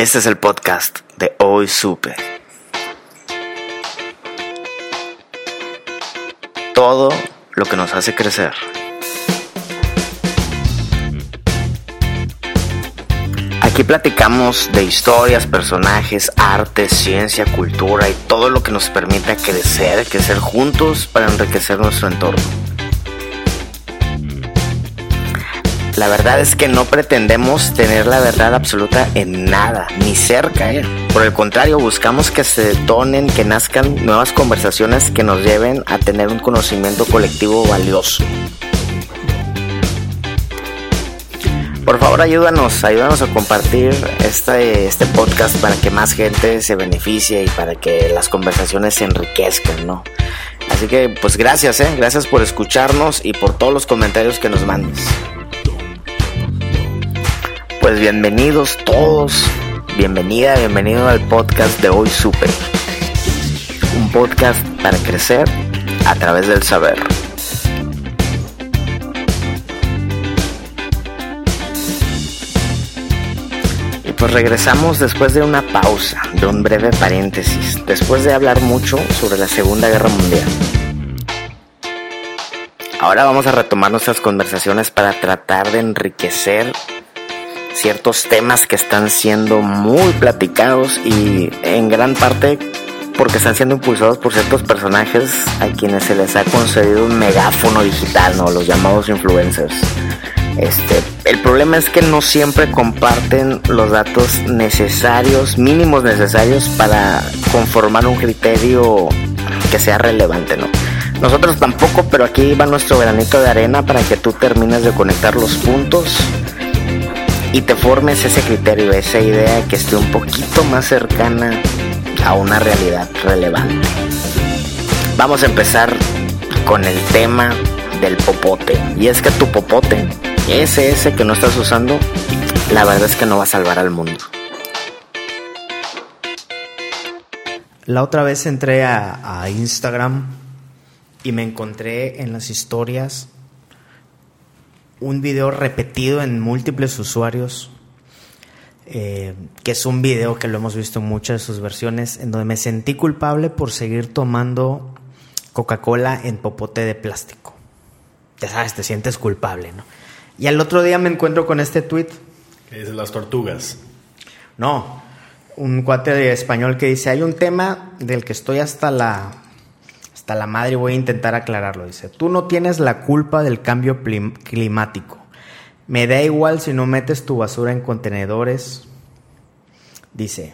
Este es el podcast de Hoy Supe. Todo lo que nos hace crecer. Aquí platicamos de historias, personajes, arte, ciencia, cultura y todo lo que nos permite crecer, crecer juntos para enriquecer nuestro entorno. La verdad es que no pretendemos tener la verdad absoluta en nada, ni cerca. ¿eh? Por el contrario, buscamos que se detonen, que nazcan nuevas conversaciones que nos lleven a tener un conocimiento colectivo valioso. Por favor, ayúdanos, ayúdanos a compartir este, este podcast para que más gente se beneficie y para que las conversaciones se enriquezcan, ¿no? Así que, pues gracias, ¿eh? Gracias por escucharnos y por todos los comentarios que nos mandes. Pues bienvenidos todos, bienvenida, bienvenido al podcast de Hoy Super. Un podcast para crecer a través del saber. Y pues regresamos después de una pausa, de un breve paréntesis, después de hablar mucho sobre la Segunda Guerra Mundial. Ahora vamos a retomar nuestras conversaciones para tratar de enriquecer ciertos temas que están siendo muy platicados y en gran parte porque están siendo impulsados por ciertos personajes a quienes se les ha concedido un megáfono digital, ¿no? Los llamados influencers. Este, el problema es que no siempre comparten los datos necesarios, mínimos necesarios para conformar un criterio que sea relevante, ¿no? Nosotros tampoco, pero aquí va nuestro granito de arena para que tú termines de conectar los puntos y te formes ese criterio, esa idea que esté un poquito más cercana a una realidad relevante. Vamos a empezar con el tema del popote. Y es que tu popote, ese ese que no estás usando, la verdad es que no va a salvar al mundo. La otra vez entré a, a Instagram y me encontré en las historias un video repetido en múltiples usuarios, eh, que es un video que lo hemos visto en muchas de sus versiones, en donde me sentí culpable por seguir tomando Coca-Cola en popote de plástico. Ya sabes, te sientes culpable, ¿no? Y al otro día me encuentro con este tweet. Que dice las tortugas. No, un cuate de español que dice, hay un tema del que estoy hasta la hasta la madre voy a intentar aclararlo. Dice, tú no tienes la culpa del cambio climático. Me da igual si no metes tu basura en contenedores. Dice,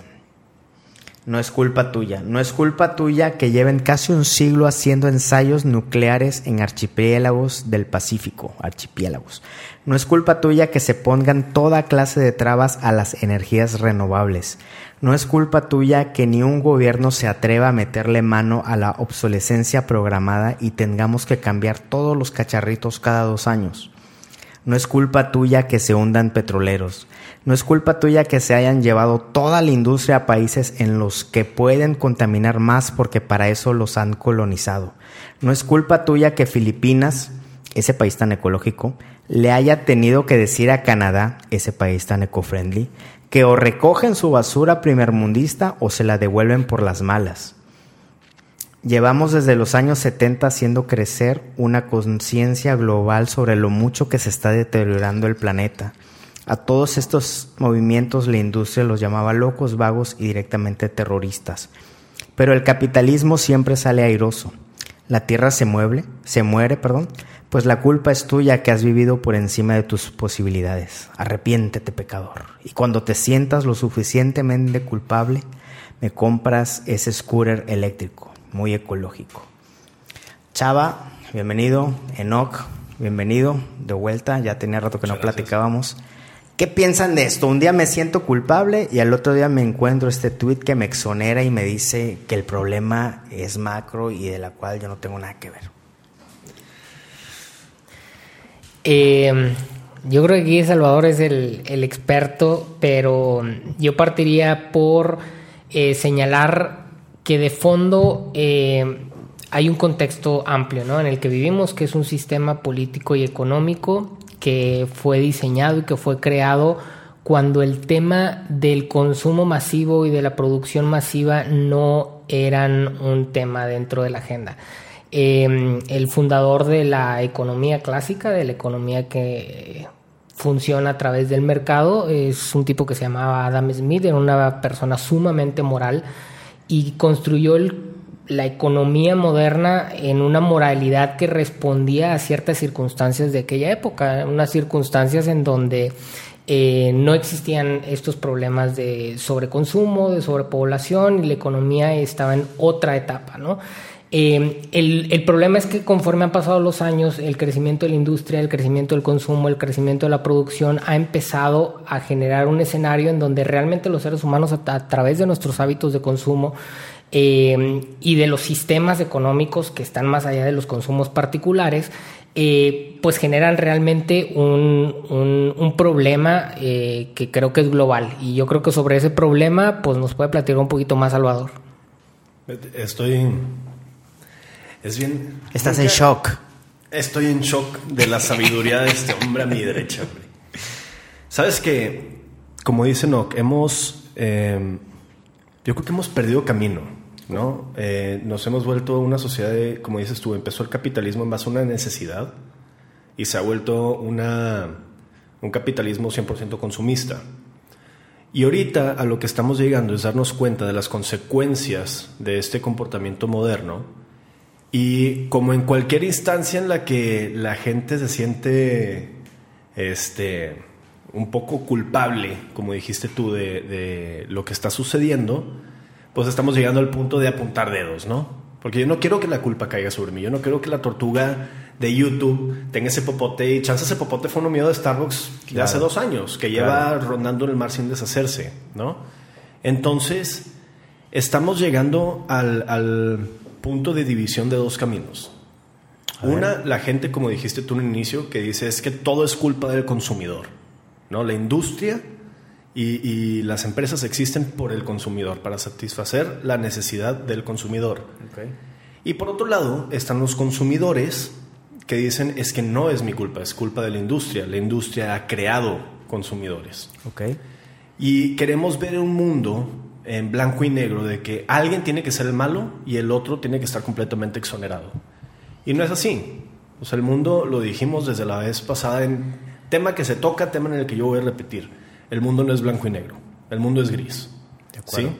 no es culpa tuya. No es culpa tuya que lleven casi un siglo haciendo ensayos nucleares en archipiélagos del Pacífico. Archipiélagos. No es culpa tuya que se pongan toda clase de trabas a las energías renovables. No es culpa tuya que ni un gobierno se atreva a meterle mano a la obsolescencia programada y tengamos que cambiar todos los cacharritos cada dos años. No es culpa tuya que se hundan petroleros. No es culpa tuya que se hayan llevado toda la industria a países en los que pueden contaminar más porque para eso los han colonizado. No es culpa tuya que Filipinas, ese país tan ecológico, le haya tenido que decir a Canadá, ese país tan eco-friendly, que o recogen su basura primermundista o se la devuelven por las malas. Llevamos desde los años 70 haciendo crecer una conciencia global sobre lo mucho que se está deteriorando el planeta. A todos estos movimientos la industria los llamaba locos, vagos y directamente terroristas. Pero el capitalismo siempre sale airoso. La tierra se mueve, se muere, perdón, pues la culpa es tuya que has vivido por encima de tus posibilidades. Arrepiéntete, pecador. Y cuando te sientas lo suficientemente culpable, me compras ese scooter eléctrico muy ecológico. Chava, bienvenido. Enoch, bienvenido. De vuelta, ya tenía rato que no platicábamos. ¿Qué piensan de esto? Un día me siento culpable y al otro día me encuentro este tweet que me exonera y me dice que el problema es macro y de la cual yo no tengo nada que ver. Eh, yo creo que aquí Salvador es el, el experto, pero yo partiría por eh, señalar que de fondo eh, hay un contexto amplio ¿no? en el que vivimos, que es un sistema político y económico que fue diseñado y que fue creado cuando el tema del consumo masivo y de la producción masiva no eran un tema dentro de la agenda. Eh, el fundador de la economía clásica, de la economía que funciona a través del mercado, es un tipo que se llamaba Adam Smith, era una persona sumamente moral y construyó el la economía moderna en una moralidad que respondía a ciertas circunstancias de aquella época, unas circunstancias en donde eh, no existían estos problemas de sobreconsumo, de sobrepoblación y la economía estaba en otra etapa, ¿no? Eh, el, el, problema es que conforme han pasado los años, el crecimiento de la industria, el crecimiento del consumo, el crecimiento de la producción ha empezado a generar un escenario en donde realmente los seres humanos a, través de nuestros hábitos de consumo eh, y de los sistemas económicos que están más allá de los consumos particulares, eh, pues generan realmente un, un, problema que creo que es global. Y yo creo que sobre ese problema, pues nos puede platicar un poquito más Salvador. Estoy. Es bien. Estás en shock. Estoy en shock de la sabiduría de este hombre a mi derecha. Sabes que, como dice Nock, hemos. Eh, yo creo que hemos perdido camino, ¿no? Eh, nos hemos vuelto una sociedad de, como dices tú, empezó el capitalismo en base a una necesidad y se ha vuelto una, un capitalismo 100% consumista. Y ahorita a lo que estamos llegando es darnos cuenta de las consecuencias de este comportamiento moderno y como en cualquier instancia en la que la gente se siente este, un poco culpable, como dijiste tú, de, de, lo que está sucediendo, pues estamos llegando al punto de apuntar dedos, ¿no? Porque yo no quiero que la culpa caiga sobre mí, yo no quiero que la tortuga de YouTube tenga ese popote y chance ese popote fue uno mío de Starbucks de claro. hace dos años, que lleva claro. rondando en el mar sin deshacerse, ¿no? Entonces, estamos llegando al, al punto de división de dos caminos. Una, la gente, como dijiste tú en el inicio, que dice es que todo es culpa del consumidor. ¿no? La industria y, y, las empresas existen por el consumidor, para satisfacer la necesidad del consumidor. Okay. Y por otro lado están los consumidores que dicen es que no es mi culpa, es culpa de la industria. La industria ha creado consumidores. Okay. Y queremos ver un mundo en blanco y negro de que alguien tiene que ser el malo y el otro tiene que estar completamente exonerado. Y no es así. O sea, el mundo, lo dijimos desde la vez pasada en tema que se toca, tema en el que yo voy a repetir. El mundo no es blanco y negro, el mundo es gris. De acuerdo. ¿sí?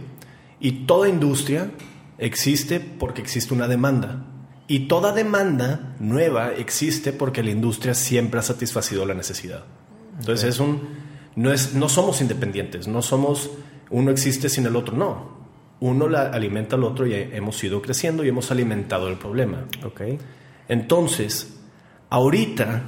Y toda industria existe porque existe una demanda. Y toda demanda nueva existe porque la industria siempre ha satisfacido la necesidad. Entonces okay. es un no es no somos independientes, no somos uno existe sin el otro, no. Uno la alimenta al otro y hemos ido creciendo y hemos alimentado el problema. Okay. Entonces, ahorita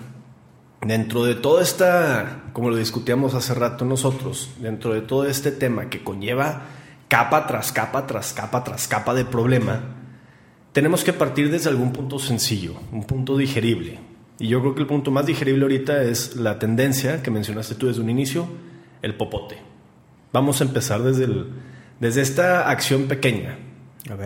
dentro de toda esta, como lo discutíamos hace rato nosotros, dentro de todo este tema que conlleva capa tras capa, tras capa, tras capa de problema, tenemos que partir desde algún punto sencillo, un punto digerible. Y yo creo que el punto más digerible ahorita es la tendencia que mencionaste tú desde un inicio, el popote. Vamos a empezar desde, el, desde esta acción pequeña,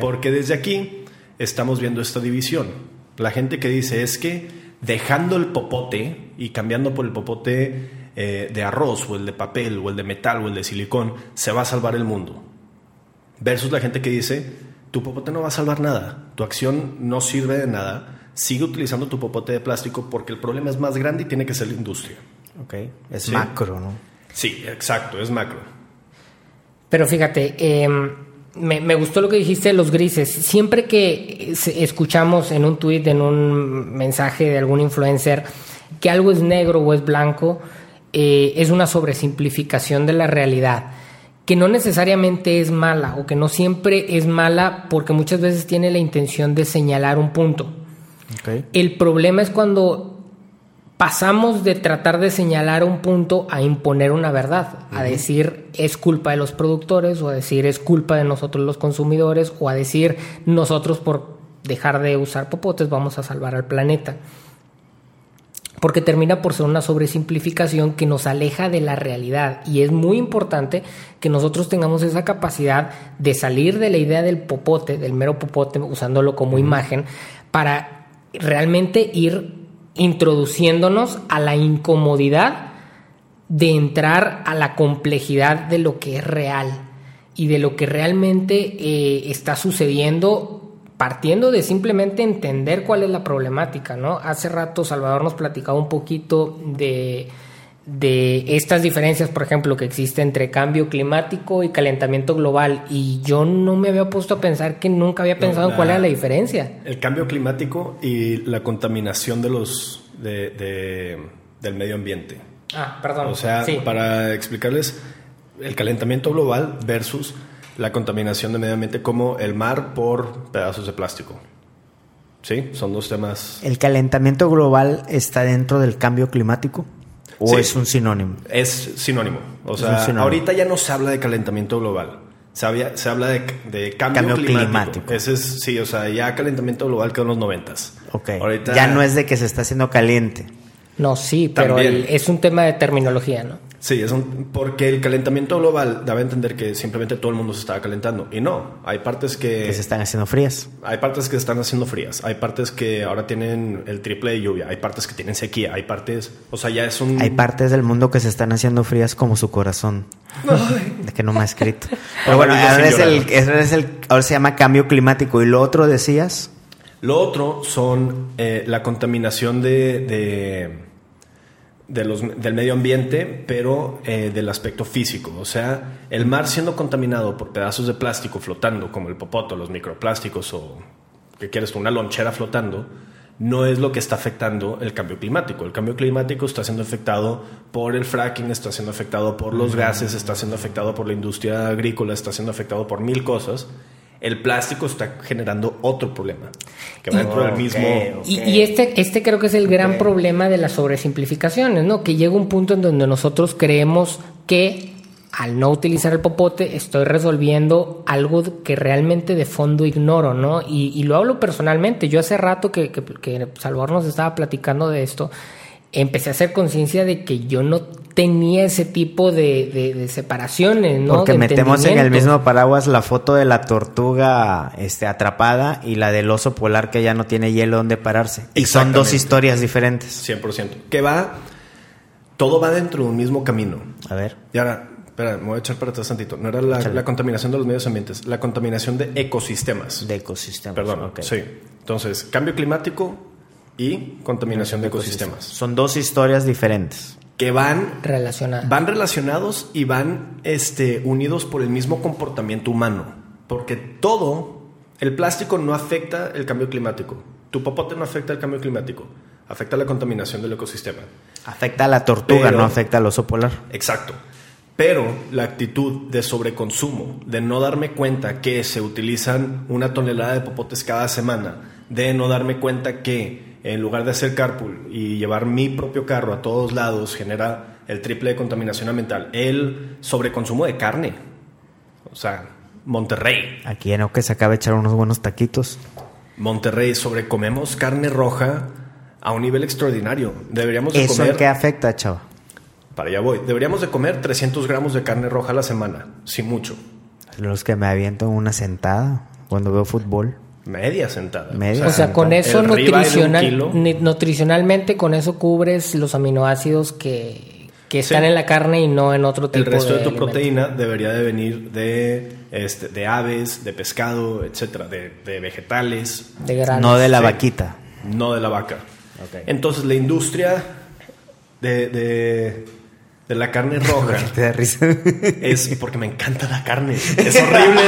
porque desde aquí estamos viendo esta división. La gente que dice es que dejando el popote y cambiando por el popote eh, de arroz o el de papel o el de metal o el de silicón, se va a salvar el mundo. Versus la gente que dice, tu popote no va a salvar nada, tu acción no sirve de nada, sigue utilizando tu popote de plástico porque el problema es más grande y tiene que ser la industria. Ok, es ¿Sí? macro, ¿no? Sí, exacto, es macro. Pero fíjate, eh, me, me, gustó lo que dijiste de los grises. Siempre que escuchamos en un tweet, en un mensaje de algún influencer, que algo es negro o es blanco, eh, es una sobresimplificación de la realidad, que no necesariamente es mala o que no siempre es mala porque muchas veces tiene la intención de señalar un punto. Okay. El problema es cuando pasamos de tratar de señalar un punto a imponer una verdad, a decir es culpa de los productores o a decir es culpa de nosotros los consumidores o a decir nosotros por dejar de usar popotes vamos a salvar al planeta. Porque termina por ser una sobresimplificación que nos aleja de la realidad. Y es muy importante que nosotros tengamos esa capacidad de salir de la idea del popote, del mero popote, usándolo como imagen, para realmente ir introduciéndonos a la incomodidad de entrar a la complejidad de lo que es real y de lo que realmente eh, está sucediendo partiendo de simplemente entender cuál es la problemática, ¿no? Hace rato Salvador nos platicaba un poquito de, de estas diferencias, por ejemplo, que existe entre cambio climático y calentamiento global. Y yo no me había puesto a pensar que nunca había pensado en cuál era la diferencia. El cambio climático y la contaminación de los de, de- del medio ambiente. Ah, perdón. O sea, Sí. para explicarles el calentamiento global versus la contaminación del medio ambiente como el mar por pedazos de plástico. Sí, son dos temas. ¿El calentamiento global está dentro del cambio climático? ¿O Sí. es un sinónimo? Es sinónimo. O sea, sinónimo. ahorita ya no se habla de calentamiento global. Se, había- se habla de, de cambio, Cambio climático. climático. Ese es, sí, o sea, ya calentamiento global quedó en los noventas. Ok. Ahorita Ya no es de que se está haciendo caliente. No, sí, pero el- es un tema de terminología, ¿no? Sí, es un- porque el calentamiento global daba a entender que simplemente todo el mundo se estaba calentando. Y no, hay partes que, Que se están haciendo frías. hay partes que están haciendo frías, hay partes que ahora tienen el triple de lluvia, hay partes que tienen sequía, hay partes, o sea, ya es un Hay partes del mundo que se están haciendo frías como su corazón. De que no me ha escrito. Pero bueno, Ahora ahora, es el, ese es el- ahora se llama cambio climático. Y lo otro decías, Lo otro son eh, la contaminación de, de, de los, del medio ambiente, pero eh, del aspecto físico. O sea, el mar siendo contaminado por pedazos de plástico flotando, como el popoto, los microplásticos o, ¿qué quieres? Una lonchera flotando, no es lo que está afectando el cambio climático. El cambio climático está siendo afectado por el fracking, está siendo afectado por los gases, está siendo afectado por la industria agrícola, está siendo afectado por mil cosas. El plástico está generando otro problema que va dentro del mismo. Y, y este, este creo que es el gran problema de las sobresimplificaciones, ¿no? Que llega un punto en donde nosotros creemos que al no utilizar el popote estoy resolviendo algo que realmente de fondo ignoro, ¿no? Y, y lo hablo personalmente. Yo hace rato que, que, que Salvador nos estaba platicando de esto, empecé a hacer conciencia de que yo no tenía ese tipo de, de- de separaciones, ¿no? porque De metemos en el mismo paraguas la foto de la tortuga este, atrapada y la del oso polar que ya no tiene hielo donde pararse. Y son dos historias diferentes. 100%. Que va. Todo va dentro de un mismo camino. A ver. Y ahora, espera, me voy a echar para atrás tantito. No era la, contaminación de los medios ambientes, la contaminación de ecosistemas. De ecosistemas. Perdón, ok. sí. Entonces, cambio climático y contaminación de ecosistemas. Son dos historias diferentes. Que van Relacionada. van relacionados y van este, unidos por el mismo comportamiento humano. Porque todo, el plástico no afecta el cambio climático. Tu popote no afecta el cambio climático. Afecta la contaminación del ecosistema. Afecta a la tortuga, Pero- no afecta al oso polar. Exacto. Pero la actitud de sobreconsumo, de no darme cuenta que se utilizan una tonelada de popotes cada semana, de no darme cuenta que en lugar de hacer carpool y llevar mi propio carro a todos lados genera el triple de contaminación ambiental, el sobreconsumo de carne. O sea, Monterrey. Aquí en que se acaba de echar unos buenos taquitos. Monterrey, sobrecomemos carne roja a un nivel extraordinario. Deberíamos de ¿Eso comer... qué afecta, chava? Para allá voy. Deberíamos de comer 300 gramos de carne roja a la semana, sin mucho. Los que me aviento en una sentada cuando veo fútbol. Media sentada. Media O sea, con eso de nutricional, nutricionalmente, con eso cubres los aminoácidos que, que están Sí. en la carne y no en otro tipo El resto de, tu alimento. proteína debería de venir de, este, de aves, de pescado, etcétera, de, de vegetales, de granos. No de la Sí. vaquita. no de la vaca. Entonces, la industria de, de, de la carne roja Te da risa. es porque me encanta la carne. Es horrible.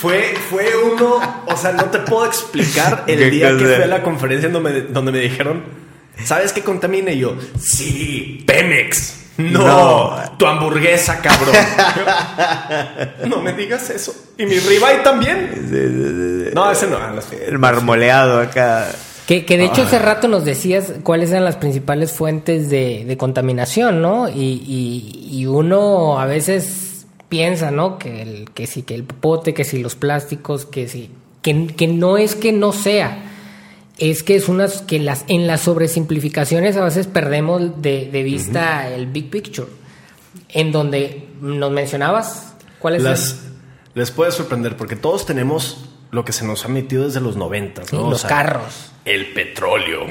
fue, fue uno, o sea, no te puedo explicar el ¿Qué día que fui a la conferencia en donde, donde me dijeron, ¿sabes qué contamina? Y yo, sí, Pemex. No, No. tu hamburguesa, cabrón. no me digas eso. Y mi ribeye también. No, ese no. El marmoleado acá. Que, que de hecho hace rato nos decías cuáles eran las principales fuentes de, de contaminación, ¿no? Y, y, y uno a veces piensa, ¿no? Que, el, que si que el popote, que si los plásticos, que si... Que, que no es que no sea, es que es unas que las en las sobresimplificaciones a veces perdemos de, de vista el big picture. En donde nos mencionabas cuáles Las, les puede sorprender porque todos tenemos lo que se nos ha metido desde los 90, Sí, ¿no? O los sea, carros. El petróleo.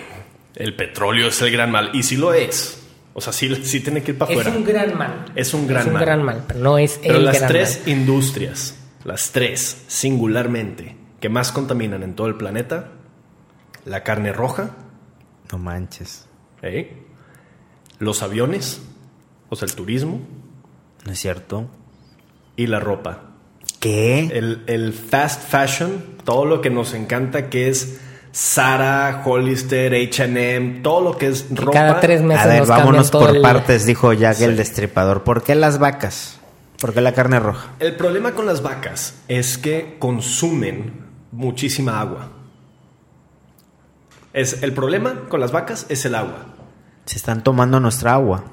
El petróleo es el gran mal. Y sí lo es. O sea, sí, sí tiene que ir para Es afuera. un gran mal. Es un gran es un mal. gran mal, pero no es Pero el las gran tres mal. industrias, las tres singularmente, que más contaminan en todo el planeta, la carne roja, No manches. ¿eh? los aviones, o sea, el turismo, ¿No es cierto? y la ropa. ¿Qué? El, el fast fashion, todo lo que nos encanta que es Zara, Hollister, H&M, todo lo que es ropa. cada tres meses A ver, nos vámonos por el- partes, dijo Jack Sí. el destripador. ¿Por qué las vacas? ¿Por qué la carne roja? El problema con las vacas es que consumen muchísima agua. Es, el problema con las vacas es el agua, Se están tomando nuestra agua.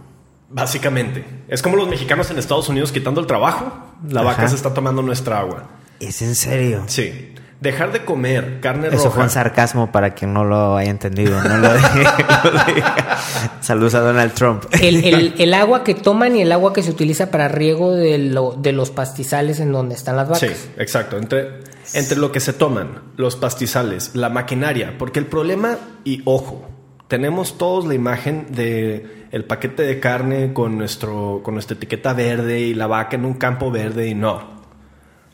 Básicamente. Es como los mexicanos en Estados Unidos quitando el trabajo, la Ajá. vaca se está tomando nuestra agua. ¿Es en serio? Sí. Dejar de comer carne Eso roja. fue un sarcasmo para quien no lo haya entendido. No lo diga. Saludos a Donald Trump. El, el- el agua que toman y el agua que se utiliza para riego de, lo- de los pastizales en donde están las vacas. Sí, exacto. Entre, entre lo que se toman, los pastizales, la maquinaria, porque el problema, y ojo, tenemos todos la imagen de el paquete de carne con, nuestro, con nuestra etiqueta verde y la vaca en un campo verde y no.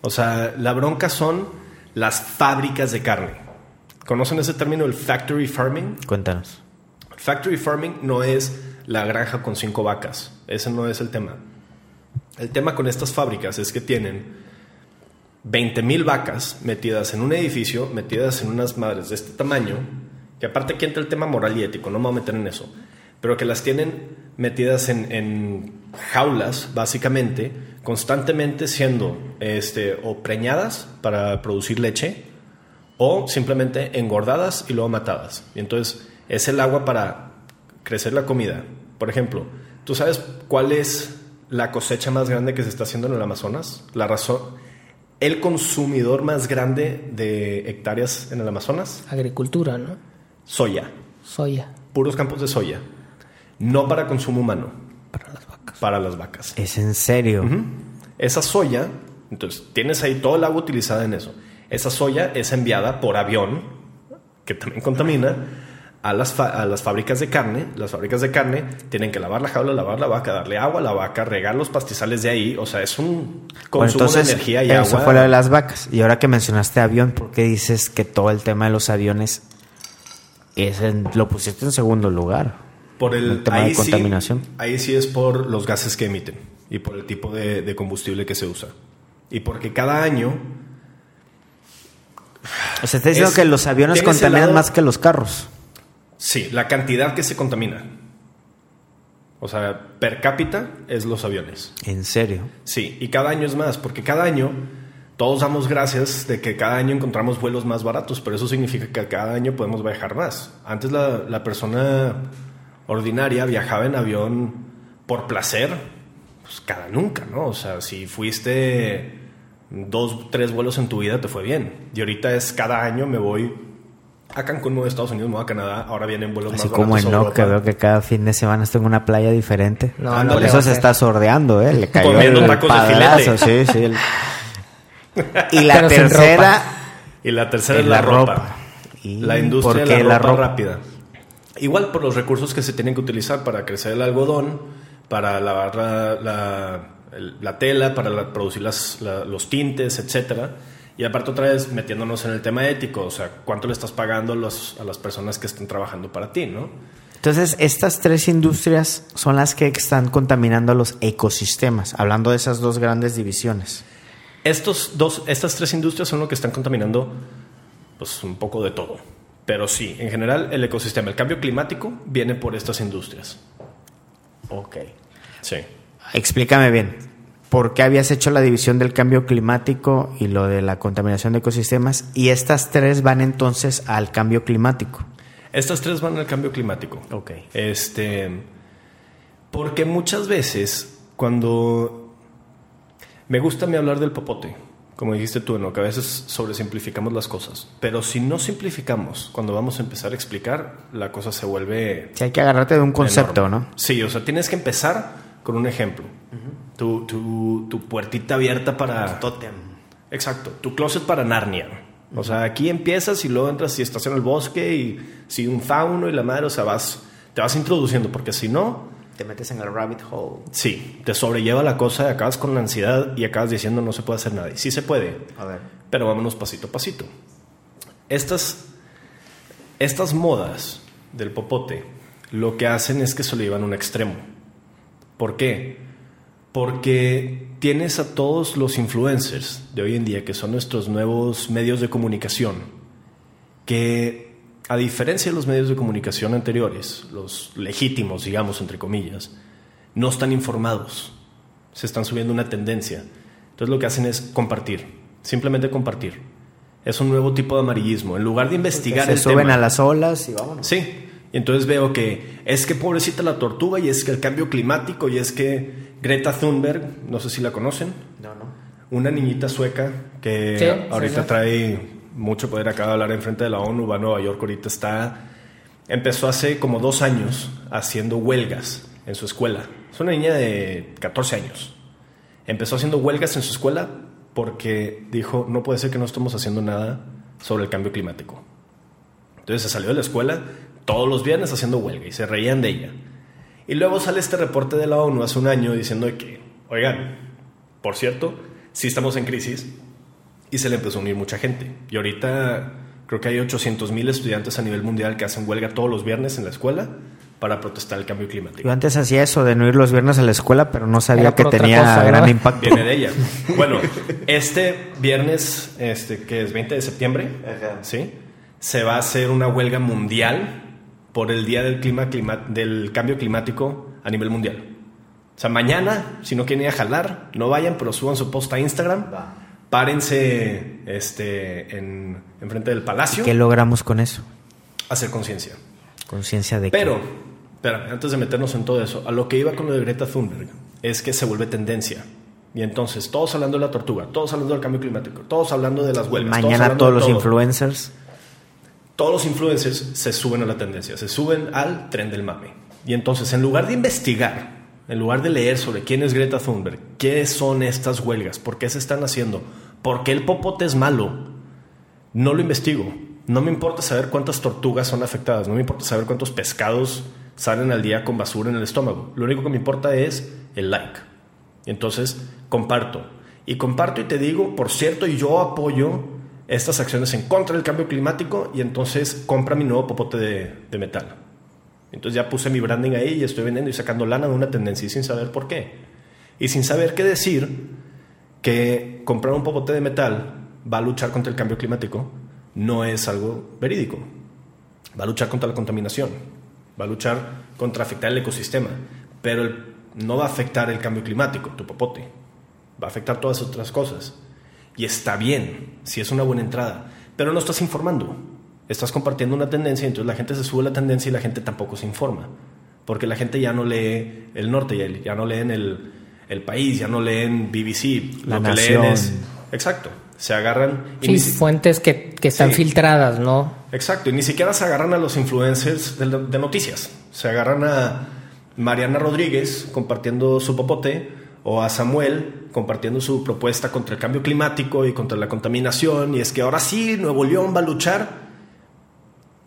O sea, la bronca son las fábricas de carne. ¿Conocen ese término, el factory farming? Cuéntanos. Factory farming no es la granja con cinco vacas. Ese no es el tema. El tema con estas fábricas es que tienen 20 mil vacas metidas en un edificio, metidas en unas madres de este tamaño, que aparte aquí entra el tema moral y ético, no me voy a meter en eso, pero que las tienen metidas en, en jaulas, básicamente, constantemente siendo este, o preñadas para producir leche, o simplemente engordadas y luego matadas. Y entonces es el agua para crecer la comida. Por ejemplo, ¿tú sabes cuál es la cosecha más grande que se está haciendo en el Amazonas? La razón, el consumidor más grande de hectáreas en el Amazonas, Agricultura, ¿no? soya, Soya puros campos de soya, no para consumo humano, para las vacas. para las vacas. ¿Es en serio? Esa soya, entonces tienes ahí todo el agua utilizada en eso. Esa soya es enviada por avión, que también contamina, a las, a las fábricas de carne. Las fábricas de carne tienen que lavar la jaula, lavar la vaca, darle agua a la vaca, regar los pastizales de ahí. O sea, es un Bueno, consumo entonces, de energía y eso agua. fue lo de las vacas. Y ahora que mencionaste avión, ¿por qué dices que todo el tema de los aviones es en- lo pusiste en segundo lugar? Por el, el tema de ahí sí- contaminación. ahí sí es por los gases que emiten y por el tipo de, de combustible que se usa. Y porque cada año O sea, está diciendo Es- que los aviones contaminan lado- más que los carros. Sí, la cantidad que se contamina. O sea, per cápita es los aviones. En serio. Sí, y cada año es más, porque cada año todos damos gracias de que cada año encontramos vuelos más baratos, pero eso significa que cada año podemos viajar más. Antes la, la persona ordinaria viajaba en avión por placer, pues cada nunca, ¿no? O sea, si fuiste dos, tres vuelos en tu vida, te fue bien. Y ahorita es cada año me voy a Cancún, me voy a Estados Unidos, me voy a Canadá, ahora vienen vuelos Así más como en que veo que cada fin de semana estoy en una playa diferente. No, Ándale, no Por eso se está sordeando, ¿eh? Le cayó Comiendo el tacos de sí, sí. el- Y la Pero tercera... Y la tercera es la, la ropa. ropa. ¿Y La industria de la ropa, ropa? rápida. Igual por los recursos que se tienen que utilizar para crecer el algodón, para lavar la, la- el- la tela, para la- producir las- los tintes, etcétera. Y aparte otra vez metiéndonos en el tema ético, o sea, cuánto le estás pagando a, los- a las personas que estén trabajando para ti, ¿no? Entonces, estas tres industrias son las que están contaminando los ecosistemas, hablando de esas dos grandes divisiones. Estos dos, estas tres industrias son lo que están contaminando pues, un poco de todo. Pero sí, en general el ecosistema, el cambio climático viene por estas industrias. Ok. Sí. Explícame bien, ¿por qué habías hecho la división del cambio climático y lo de la contaminación de ecosistemas? Y estas tres van entonces al cambio climático. Estas tres van al cambio climático. Ok. Este. Porque muchas veces, cuando. Me gusta a mí hablar del popote, como dijiste tú, ¿no? que a veces sobresimplificamos las cosas. Pero si no simplificamos, cuando vamos a empezar a explicar, la cosa se vuelve. Sí, hay que agarrarte de un concepto, enorme. ¿no? Sí, o sea, tienes que empezar con un ejemplo. tu, tu, tu puertita abierta para. Totem. Exacto, tu closet para Narnia. O sea, aquí empiezas y luego entras y estás en el bosque y si un fauno y la madre, o sea, vas, te vas introduciendo, porque si no, Te metes en el rabbit hole. sí, te sobrelleva la cosa y acabas con la ansiedad y acabas diciendo no se puede hacer nada. Y sí se puede, A ver. pero vámonos pasito a pasito. Estas, estas modas del popote lo que hacen es que se lo llevan a un extremo. ¿Por qué? Porque tienes a todos los influencers de hoy en día, que son nuestros nuevos medios de comunicación, que a diferencia de los medios de comunicación anteriores, los legítimos, digamos, entre comillas, no están informados, se están subiendo una tendencia. Entonces lo que hacen es compartir, simplemente compartir. Es un nuevo tipo de amarillismo. En lugar de investigar se el suben tema, a las olas y vámonos. Sí, y entonces veo que es que pobrecita la tortuga y es que el cambio climático y es que Greta Thunberg, no sé si la conocen, No, no. una niñita sueca que Sí, ahorita sí, sí. trae mucho poder, acaba de hablar enfrente de la ONU, va a Nueva York, ahorita está, empezó hace como dos años haciendo huelgas en su escuela. Es una niña de 14 años. Empezó haciendo huelgas en su escuela porque dijo, no puede ser que no estemos haciendo nada sobre el cambio climático. Entonces se salió de la escuela todos los viernes haciendo huelga y se reían de ella. Y luego sale este reporte de la ONU hace un año diciendo que, oigan, por cierto, sí estamos en crisis y se le empezó a unir mucha gente. Y ahorita creo que hay 800 mil estudiantes a nivel mundial que hacen huelga todos los viernes en la escuela para protestar el cambio climático. Yo antes hacía eso de no ir los viernes a la escuela, pero no sabía que tenía cosa, gran ¿verdad? impacto. Viene de ella. Bueno, este viernes, este, que es 20 de septiembre, ¿sí? Se va a hacer una huelga mundial por el Día del, clima, clima- del Cambio Climático a nivel mundial. O sea, mañana, si no quieren ir a jalar, no vayan, pero suban su post a Instagram. Párense este, en, frente del palacio ¿Qué logramos con eso? hacer conciencia. Conciencia de Pero, espérame, antes de meternos en todo eso, a lo que iba con lo de Greta Thunberg es que se vuelve tendencia. Y entonces, todos hablando de la tortuga, todos hablando del cambio climático, todos hablando de las huelgas. mañana todos los todo. influencers Todos los influencers se suben a la tendencia, se suben al tren del mame. Y entonces, en lugar de investigar, en lugar de leer sobre quién es Greta Thunberg, qué son estas huelgas, por qué se están haciendo, por qué el popote es malo, no lo investigo. No me importa saber cuántas tortugas son afectadas, no me importa saber cuántos pescados salen al día con basura en el estómago. Lo único que me importa es el like. Y entonces comparto. Y comparto y te digo, por cierto, yo apoyo estas acciones en contra del cambio climático y entonces compra mi nuevo popote de metal. Entonces ya puse mi branding ahí y estoy vendiendo y sacando lana de una tendencia sin saber por qué. Y sin saber qué decir que comprar un popote de metal va a luchar contra el cambio climático no es algo verídico. Va a luchar contra la contaminación, va a luchar contra afectar el ecosistema, pero no va a afectar el cambio climático, tu popote. Va a afectar todas otras cosas. Y está bien, si es una buena entrada, pero no estás informando. Estás compartiendo una tendencia y entonces la gente se sube a la tendencia y la gente tampoco se informa. Porque la gente ya no lee el norte, ya, ya no leen el, el país, ya no leen BBC. La Lo que leen es. Exacto. Se agarran. y Sí, si- fuentes que, que están Sí. filtradas, ¿no? Exacto, y ni siquiera se agarran a los influencers de, de noticias. Se agarran a Mariana Rodríguez compartiendo su popote o a Samuel compartiendo su propuesta contra el cambio climático y contra la contaminación. Y es que ahora sí, Nuevo León va a luchar.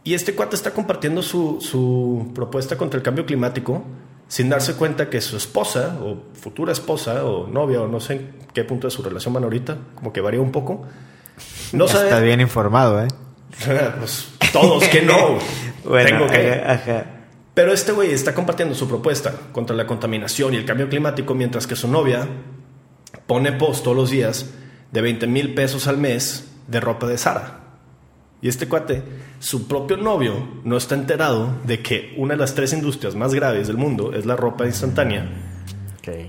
Y este cuate está compartiendo su, su propuesta contra el cambio climático sin darse cuenta que su esposa o futura esposa o novia o no sé en qué punto de su relación van ahorita, como que varía un poco. No sabe, está bien informado, ¿eh? pues todos que no. Bueno, Tengo que. ajá, ajá. Pero este güey está compartiendo su propuesta contra la contaminación y el cambio climático, mientras que su novia pone post todos los días de 20 mil pesos al mes de ropa de Sara. Y este cuate, su propio novio, no está enterado de que una de las tres industrias más graves del mundo es la ropa instantánea.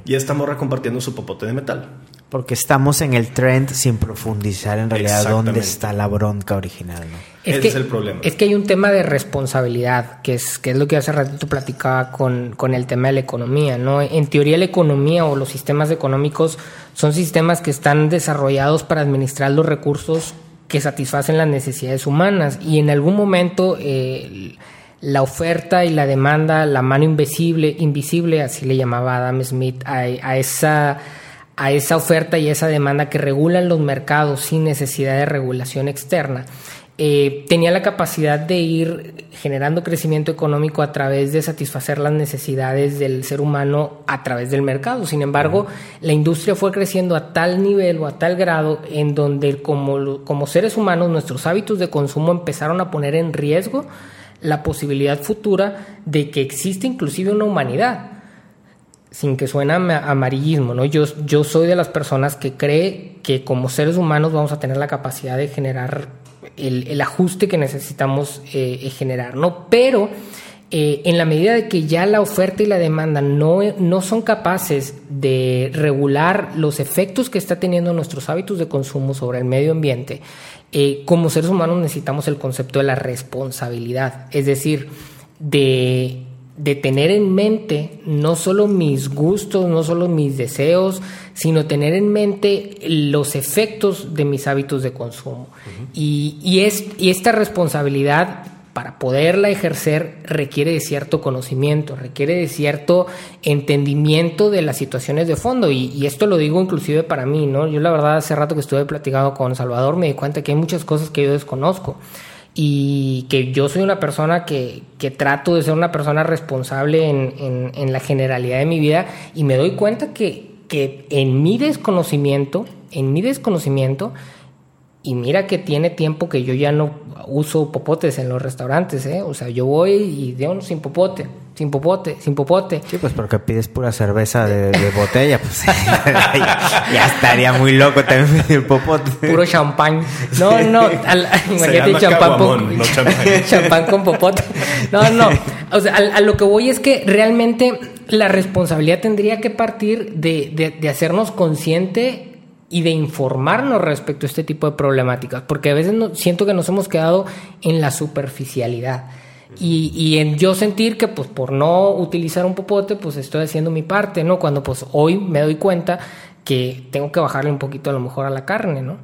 Y esta morra compartiendo su popote de metal. Porque estamos en el trend sin profundizar en realidad dónde está la bronca original, ¿no? Ese que, es el problema. Es que hay un tema de responsabilidad, que es, que es lo que hace ratito platicaba con, con el tema de la economía, ¿no? En teoría la economía o los sistemas económicos son sistemas que están desarrollados para administrar los recursos que satisfacen las necesidades humanas. Y en algún momento eh, la oferta y la demanda, la mano invisible, invisible, así le llamaba Adam Smith, a, esa a esa oferta y esa demanda que regulan los mercados sin necesidad de regulación externa, eh, tenía la capacidad de ir generando crecimiento económico a través de satisfacer las necesidades del ser humano a través del mercado. Sin embargo, la industria fue creciendo a tal nivel o a tal grado en donde como, como seres humanos nuestros hábitos de consumo empezaron a poner en riesgo la posibilidad futura de que existe inclusive una humanidad sin que suene a amarillismo, ¿no? Yo, yo soy de las personas que cree que como seres humanos vamos a tener la capacidad de generar el, el ajuste que necesitamos eh, generar, ¿no? Pero eh, en la medida de que ya la oferta y la demanda no, no son capaces de regular los efectos que está teniendo nuestros hábitos de consumo sobre el medio ambiente, eh, como seres humanos necesitamos el concepto de la responsabilidad, es decir, de de tener en mente no solo mis gustos, no solo mis deseos, sino tener en mente los efectos de mis hábitos de consumo. y, y, es, y esta responsabilidad, para poderla ejercer, requiere de cierto conocimiento, requiere de cierto entendimiento de las situaciones de fondo. Y, y esto lo digo inclusive para mí, ¿no? Yo la verdad hace rato que estuve platicando con Salvador me di cuenta que hay muchas cosas que yo desconozco y que yo soy una persona que, que trato de ser una persona responsable en, en, en, la generalidad de mi vida y me doy cuenta que, que en mi desconocimiento, en mi desconocimiento, y mira que tiene tiempo que yo ya no uso popotes en los restaurantes, ¿eh? O sea, yo voy y digo sin popote, sin popote, sin popote. Sí, pues porque pides pura cerveza de, de botella, pues ya, ya, estaría muy loco también pedir popote. Puro champán. No, no, al, imagínate champán con, no champán. champán con popote. No, no. O sea, a, a, lo que voy es que realmente la responsabilidad tendría que partir de, de, de hacernos consciente y de informarnos respecto a este tipo de problemáticas, porque a veces no, siento que nos hemos quedado en la superficialidad. Y, y, en yo sentir que pues por no utilizar un popote pues estoy haciendo mi parte, ¿no? Cuando pues hoy me doy cuenta que tengo que bajarle un poquito a lo mejor a la carne, ¿no?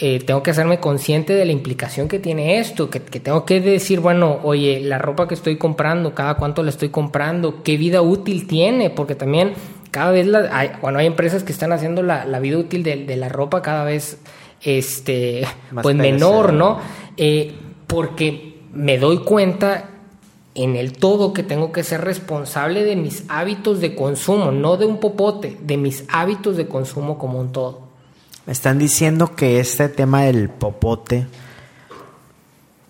Eh, tengo que hacerme consciente de la implicación que tiene esto, que, que, tengo que decir, bueno, oye, la ropa que estoy comprando, cada cuánto la estoy comprando, qué vida útil tiene, porque también cada vez, la, hay, bueno, hay empresas que están haciendo la, la vida útil de, de, la ropa cada vez, este, Más pues menor, ¿no? Eh, porque me doy cuenta en el todo que tengo que ser responsable de mis hábitos de consumo, no de un popote, de mis hábitos de consumo como un todo. Me están diciendo que este tema del popote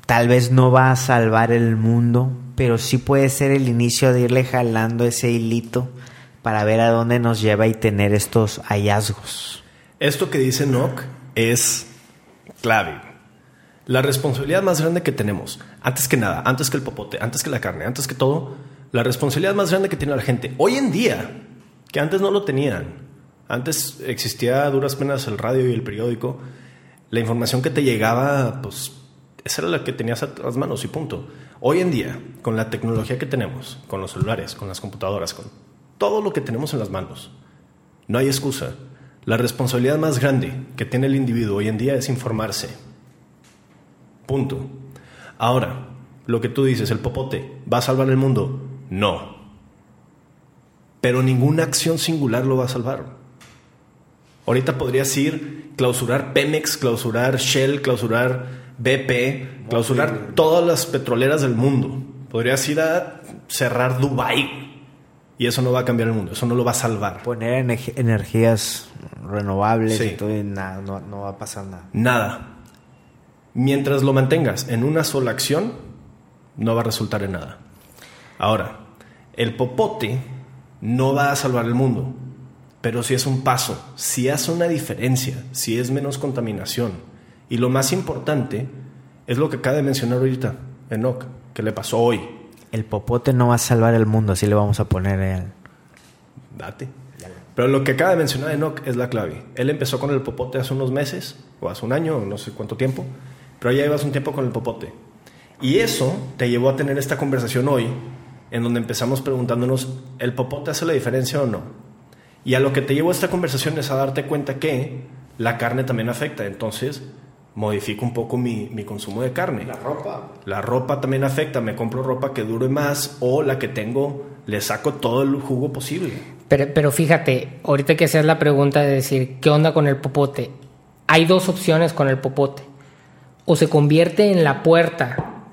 tal vez no va a salvar el mundo, pero sí puede ser el inicio de irle jalando ese hilito para ver a dónde nos lleva y tener estos hallazgos. Esto que dice Nock es clave. La responsabilidad más grande que tenemos, antes que nada, antes que el popote, antes que la carne, antes que todo, la responsabilidad más grande que tiene la gente hoy en día, que antes no lo tenían. Antes existía a duras penas el radio y el periódico. La información que te llegaba, pues, esa era la que tenías a las manos y punto. Hoy en día, con la tecnología que tenemos, con los celulares, con las computadoras, con todo lo que tenemos en las manos, no hay excusa. La responsabilidad más grande que tiene el individuo hoy en día es informarse. Punto. Ahora, lo que tú dices, el popote, ¿va a salvar el mundo? No. Pero ninguna acción singular lo va a salvar. Ahorita podrías ir, clausurar Pemex, clausurar Shell, clausurar BP, clausurar todas las petroleras del mundo. Podrías ir a cerrar Dubai y eso no va a cambiar el mundo, eso no lo va a salvar. Poner energías renovables sí. y todo y nada, no, no va a pasar nada. Nada. Mientras lo mantengas en una sola acción, no va a resultar en nada. Ahora, el popote no va a salvar el mundo, pero si es un paso, si hace una diferencia, si es menos contaminación. Y lo más importante es lo que acaba de mencionar ahorita, Enoch, que le pasó hoy. El popote no va a salvar el mundo, así le vamos a poner él. Date. Pero lo que acaba de mencionar Enoch es la clave. Él empezó con el popote hace unos meses, o hace un año, o no sé cuánto tiempo, pero ya llevas un tiempo con el popote. Y eso te llevó a tener esta conversación hoy, en donde empezamos preguntándonos, ¿el popote hace la diferencia o no? Y a lo que te llevó esta conversación es a darte cuenta que la carne también afecta. Entonces, modifico un poco mi, mi, consumo de carne. La ropa. La ropa también afecta. Me compro ropa que dure más o la que tengo, le saco todo el jugo posible. Pero, pero fíjate, ahorita que hacer la pregunta de decir, ¿qué onda con el popote? Hay dos opciones con el popote. O se convierte en la puerta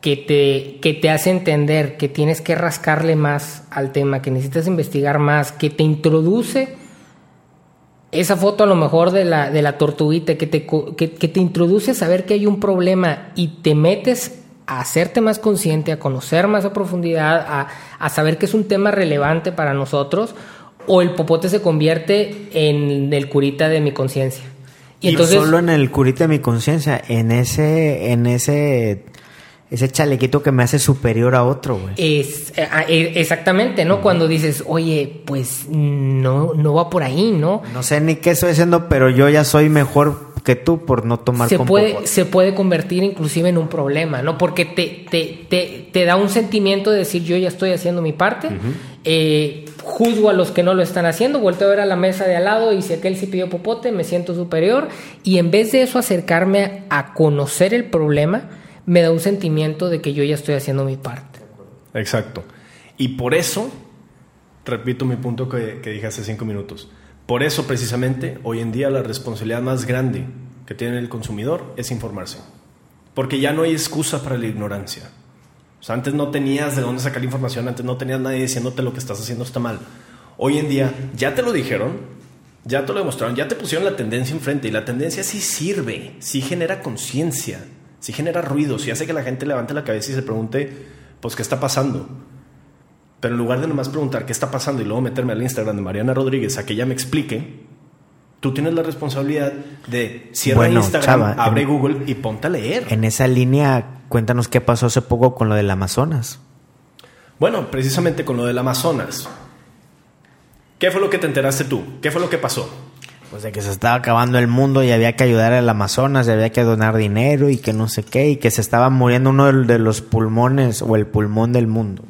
que te, que te hace entender que tienes que rascarle más al tema, que necesitas investigar más, que te introduce esa foto a lo mejor de la, de la tortuguita, que te, que, te introduce a saber que hay un problema y te metes a hacerte más consciente, a conocer más a profundidad, a, a, saber que es un tema relevante para nosotros, o el popote se convierte en el curita de mi conciencia. Y, solo en el curita de mi conciencia, en ese, en ese ese chalequito que me hace superior a otro, güey. Es, eh, exactamente, ¿no? Uh -huh. Cuando dices, oye, pues no, no va por ahí, ¿no? No sé ni qué estoy haciendo, pero yo ya soy mejor que tú por no tomar se con puede. Se puede convertir inclusive en un problema, ¿no? Porque te, te, te, te da un sentimiento de decir, yo ya estoy haciendo mi parte, uh -huh. eh, juzgo a los que no lo están haciendo, volteo a ver a la mesa de al lado y si aquel sí pidió popote, me siento superior, y en vez de eso acercarme a conocer el problema, me da un sentimiento de que yo ya estoy haciendo mi parte. Exacto. Y por eso, repito mi punto que, que, dije hace cinco minutos, por eso precisamente hoy en día la responsabilidad más grande que tiene el consumidor es informarse. Porque ya no hay excusa para la ignorancia. O antes no tenías de dónde sacar información, antes no tenías nadie diciéndote lo que estás haciendo está mal. Hoy en día ya te lo dijeron, ya te lo demostraron, ya te pusieron la tendencia enfrente y la tendencia sí sirve, sí genera conciencia si genera ruido, si hace que la gente levante la cabeza y se pregunte, pues, ¿qué está pasando? Pero en lugar de nomás preguntar qué está pasando y luego meterme al Instagram de Mariana Rodríguez a que ella me explique, tú tienes la responsabilidad de cierra bueno, Instagram, chava, abre en, Google y ponte a leer. En esa línea, cuéntanos qué pasó hace poco con lo del Amazonas. Bueno, precisamente con lo del Amazonas. ¿Qué fue lo que te enteraste tú? ¿Qué fue lo que pasó? Pues de que se estaba acabando el mundo y había que ayudar al Amazonas, y había que donar dinero y que no sé qué, y que se estaba muriendo uno de los pulmones o el pulmón del mundo.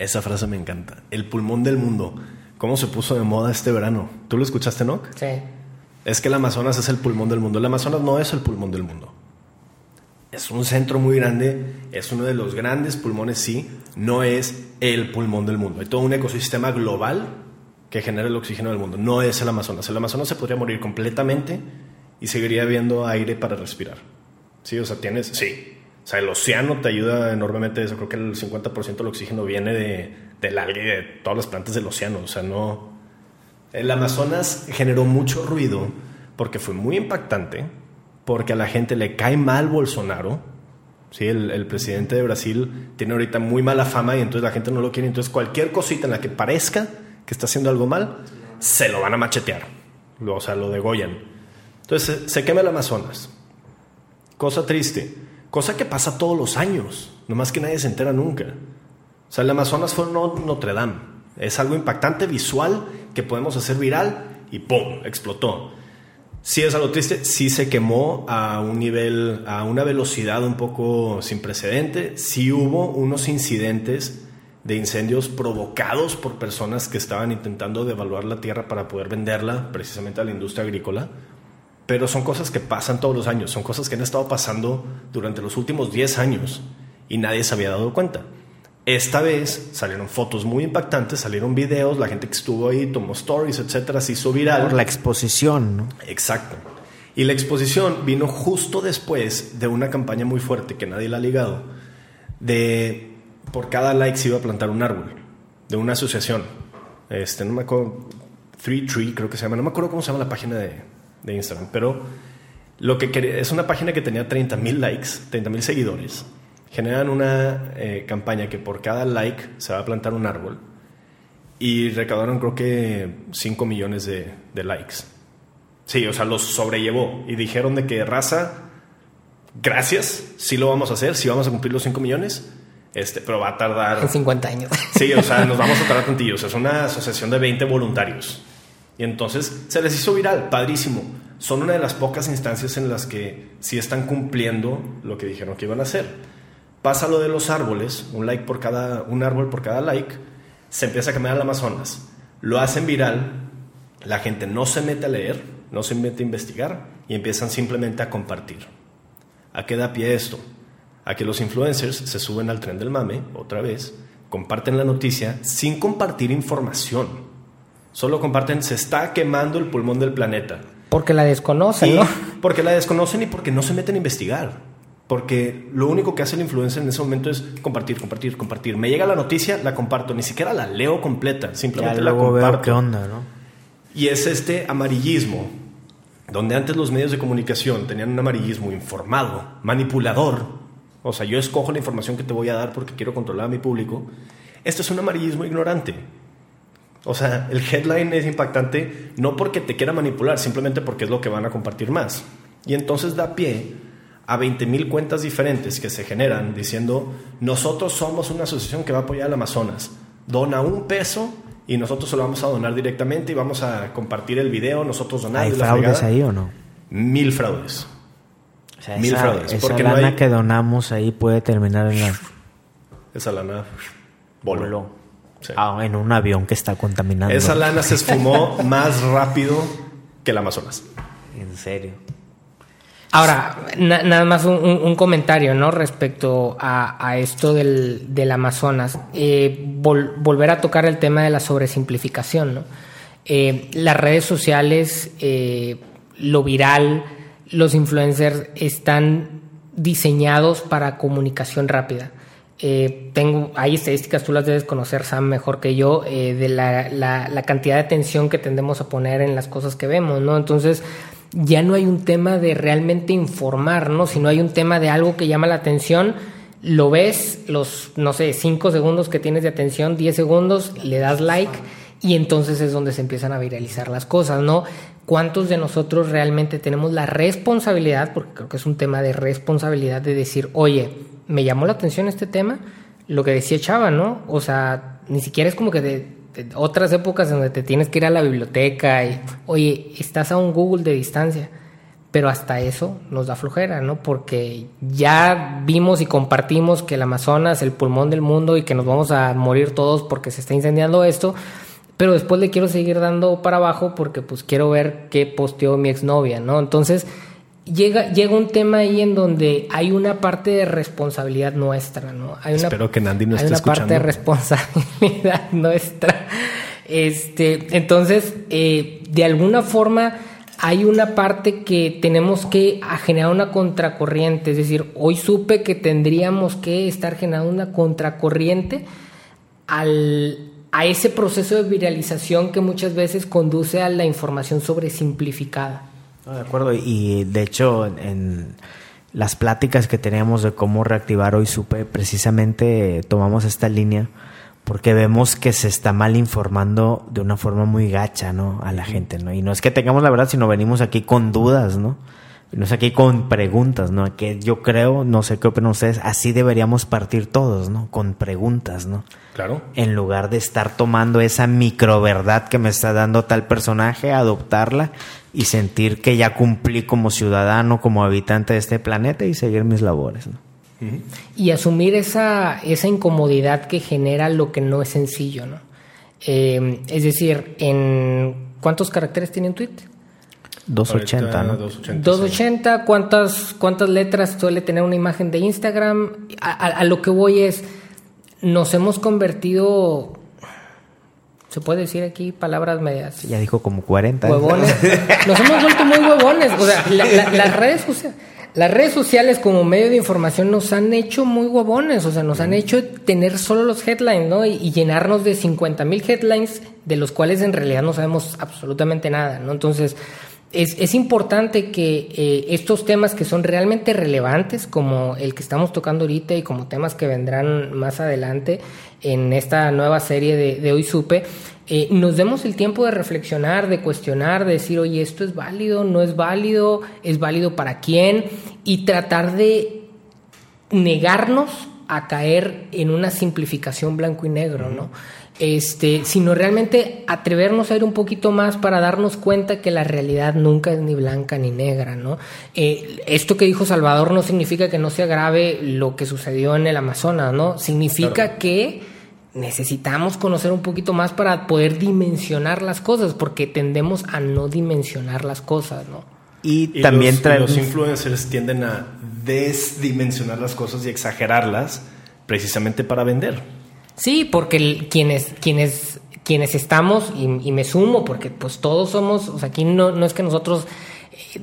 Esa frase me encanta. El pulmón del mundo. ¿Cómo se puso de moda este verano? ¿Tú lo escuchaste, no? Sí. Es que el Amazonas es el pulmón del mundo. El Amazonas no es el pulmón del mundo. Es un centro muy grande, es uno de los grandes pulmones, sí, no es el pulmón del mundo. Hay todo un ecosistema global que genera el oxígeno del mundo. No es el Amazonas. El Amazonas se podría morir completamente y seguiría habiendo aire para respirar. Sí, o sea, tienes, sí. O sea, el océano te ayuda enormemente. Eso creo que el 50% del oxígeno viene de, del alga y de todas las plantas del océano. O sea, no. El Amazonas generó mucho ruido porque fue muy impactante, porque a la gente le cae mal Bolsonaro. Sí, el, presidente de Brasil tiene ahorita muy mala fama y entonces la gente no lo quiere. Entonces, cualquier cosita en la que parezca que está haciendo algo mal, se lo van a machetear. O sea, lo degollan. Entonces se, se quema el Amazonas. Cosa triste. Cosa que pasa todos los años. Nomás que nadie se entera nunca. O sea, el Amazonas fue no, Notre Dame. Es algo impactante, visual, que podemos hacer viral y ¡pum! explotó. Sí es algo triste, sí se quemó a un nivel, a una velocidad un poco sin precedente. Sí hubo unos incidentes de incendios provocados por personas que estaban intentando devaluar la tierra para poder venderla precisamente a la industria agrícola. Pero son cosas que pasan todos los años, son cosas que han estado pasando durante los últimos 10 años y nadie se había dado cuenta. Esta vez salieron fotos muy impactantes, salieron videos, la gente que estuvo ahí tomó stories, etcétera, se hizo viral. Por la exposición, ¿no? Exacto. Y la exposición vino justo después de una campaña muy fuerte que nadie la ha ligado, de por cada like se iba a plantar un árbol de una asociación. Este, no me acuerdo, Three Tree creo que se llama, no me acuerdo cómo se llama la página de, de Instagram, pero lo que quería, es una página que tenía 30 mil likes, 30 mil seguidores. Generan una eh, campaña que por cada like se va a plantar un árbol y recaudaron creo que 5 millones de, de likes. Sí, o sea, los sobrellevó y dijeron de que raza, gracias, sí lo vamos a hacer, sí vamos a cumplir los 5 millones Este, pero va a tardar. En 50 años. Sí, o sea, nos vamos a tardar tantillo. O sea, es una asociación de 20 voluntarios. Y entonces se les hizo viral, padrísimo. Son una de las pocas instancias en las que sí están cumpliendo lo que dijeron que iban a hacer. Pasa lo de los árboles, un like por cada, un árbol por cada like, se empieza a quemar el Amazonas. Lo hacen viral, la gente no se mete a leer, no se mete a investigar y empiezan simplemente a compartir. ¿A qué da pie esto? A que los influencers se suben al tren del mame, otra vez, comparten la noticia sin compartir información. Solo comparten, se está quemando el pulmón del planeta. Porque la desconocen, Y ¿no? Porque la desconocen y porque no se meten a investigar. Porque lo único que hace el influencer en ese momento es compartir, compartir, compartir. Me llega la noticia, la comparto. Ni siquiera la leo completa. Ya Simplemente la luego comparto. veo qué onda, ¿no? Y es este amarillismo, donde antes los medios de comunicación tenían un amarillismo informado, manipulador. O sea, yo escojo la información que te voy a dar porque quiero controlar a mi público. Esto es un amarillismo ignorante. O sea, el headline es impactante no porque te quiera manipular, simplemente porque es lo que van a compartir más. Y entonces da pie a 20.000 cuentas diferentes que se generan diciendo, nosotros somos una asociación que va a apoyar al Amazonas. Dona un peso y nosotros se lo vamos a donar directamente y vamos a compartir el video, nosotros donando. ¿Hay fraudes ahí o no? Mil fraudes. O sea, Mil esa, fraudes, esa porque no lana hay- que donamos ahí puede terminar en la... Esa lana voló. Sí. Ah, en un avión que está contaminando. Esa lana se esfumó más rápido que el Amazonas. En serio. Ahora, na- nada más un, un- un comentario, ¿no? Respecto a, a esto del, del Amazonas. Eh, vol- volver a tocar el tema de la sobresimplificación, ¿no? Eh, las redes sociales, eh, lo viral, los influencers están diseñados para comunicación rápida. Eh, tengo, hay estadísticas, tú las debes conocer, Sam, mejor que yo, eh, de la, la- la cantidad de atención que tendemos a poner en las cosas que vemos, ¿no? Entonces, ya no hay un tema de realmente informar, ¿no? Sino hay un tema de algo que llama la atención, lo ves, los, no sé, 5 segundos que tienes de atención, 10 segundos, le das like y entonces es donde se empiezan a viralizar las cosas, ¿no? ¿Cuántos de nosotros realmente tenemos la responsabilidad, porque creo que es un tema de responsabilidad, de decir, oye, me llamó la atención este tema, lo que decía Chava, ¿no? O sea, ni siquiera es como que de, otras épocas donde te tienes que ir a la biblioteca y, oye, estás a un Google de distancia. Pero hasta eso nos da flojera, ¿no? Porque ya vimos y compartimos que el Amazonas es el pulmón del mundo y que nos vamos a morir todos porque se está incendiando esto. Pero después le quiero seguir dando para abajo porque pues quiero ver qué posteó mi exnovia, ¿no? Entonces llega, llega un tema ahí en donde hay una parte de responsabilidad nuestra, ¿no? Hay una, Espero que Nandi no hay esté una parte de responsabilidad nuestra. Este, entonces, eh, de alguna forma hay una parte que tenemos que generar una contracorriente, es decir, hoy supe que tendríamos que estar generando una contracorriente al, a ese proceso de viralización que muchas veces conduce a la información sobresimplificada. No, de acuerdo, y de hecho en, las pláticas que teníamos de cómo reactivar hoy supe, precisamente tomamos esta línea porque vemos que se está mal informando de una forma muy gacha, ¿no? A la gente, ¿no? Y no es que tengamos la verdad, sino venimos aquí con dudas, ¿no? Venimos aquí con preguntas, ¿no? Que yo creo, no sé qué opinan ustedes, así deberíamos partir todos, ¿no? Con preguntas, ¿no? Claro. en lugar de estar tomando esa microverdad que me está dando tal personaje, adoptarla y sentir que ya cumplí como ciudadano, como habitante de este planeta y seguir mis labores. ¿no? y asumir esa, esa incomodidad que genera lo que no es sencillo, ¿no? Eh, es decir, en ¿cuántos caracteres tiene un tweet? 280, ¿no? 280. 280, ¿cuántas, ¿cuántas letras suele tener una imagen de Instagram? A, a- a lo que voy es, nos hemos convertido, se puede decir aquí palabras medias, Ya dijo como 40. ¿eh? huevones. Nos hemos vuelto muy huevones. O sea, la- la- las, redes sociales, las redes sociales como medio de información nos han hecho muy huevones. O sea, nos han hecho tener solo los headlines, ¿no? Y, y llenarnos de 50 mil headlines, de los cuales en realidad no sabemos absolutamente nada, ¿no? Entonces, es, es importante que eh, estos temas que son realmente relevantes, como el que estamos tocando ahorita y como temas que vendrán más adelante en esta nueva serie de, Hoy Supe, eh, nos demos el tiempo de reflexionar, de cuestionar, de decir, oye, esto es válido, no es válido, es válido para quién, y tratar de negarnos a caer en una simplificación blanco y negro, ¿no? Este, sino realmente atrevernos a ir un poquito más para darnos cuenta que la realidad nunca es ni blanca ni negra, ¿no? Eh, esto que dijo Salvador no significa que no se agrave lo que sucedió en el Amazonas, ¿no? Significa que necesitamos conocer un poquito más para poder dimensionar las cosas, porque tendemos a no dimensionar las cosas, ¿no? Y, también los, los influencers tienden a desdimensionar las cosas y exagerarlas precisamente para vender. Sí, porque quienes, quienes, quienes estamos, y, me sumo, porque pues todos somos, o sea, aquí no, no es que nosotros,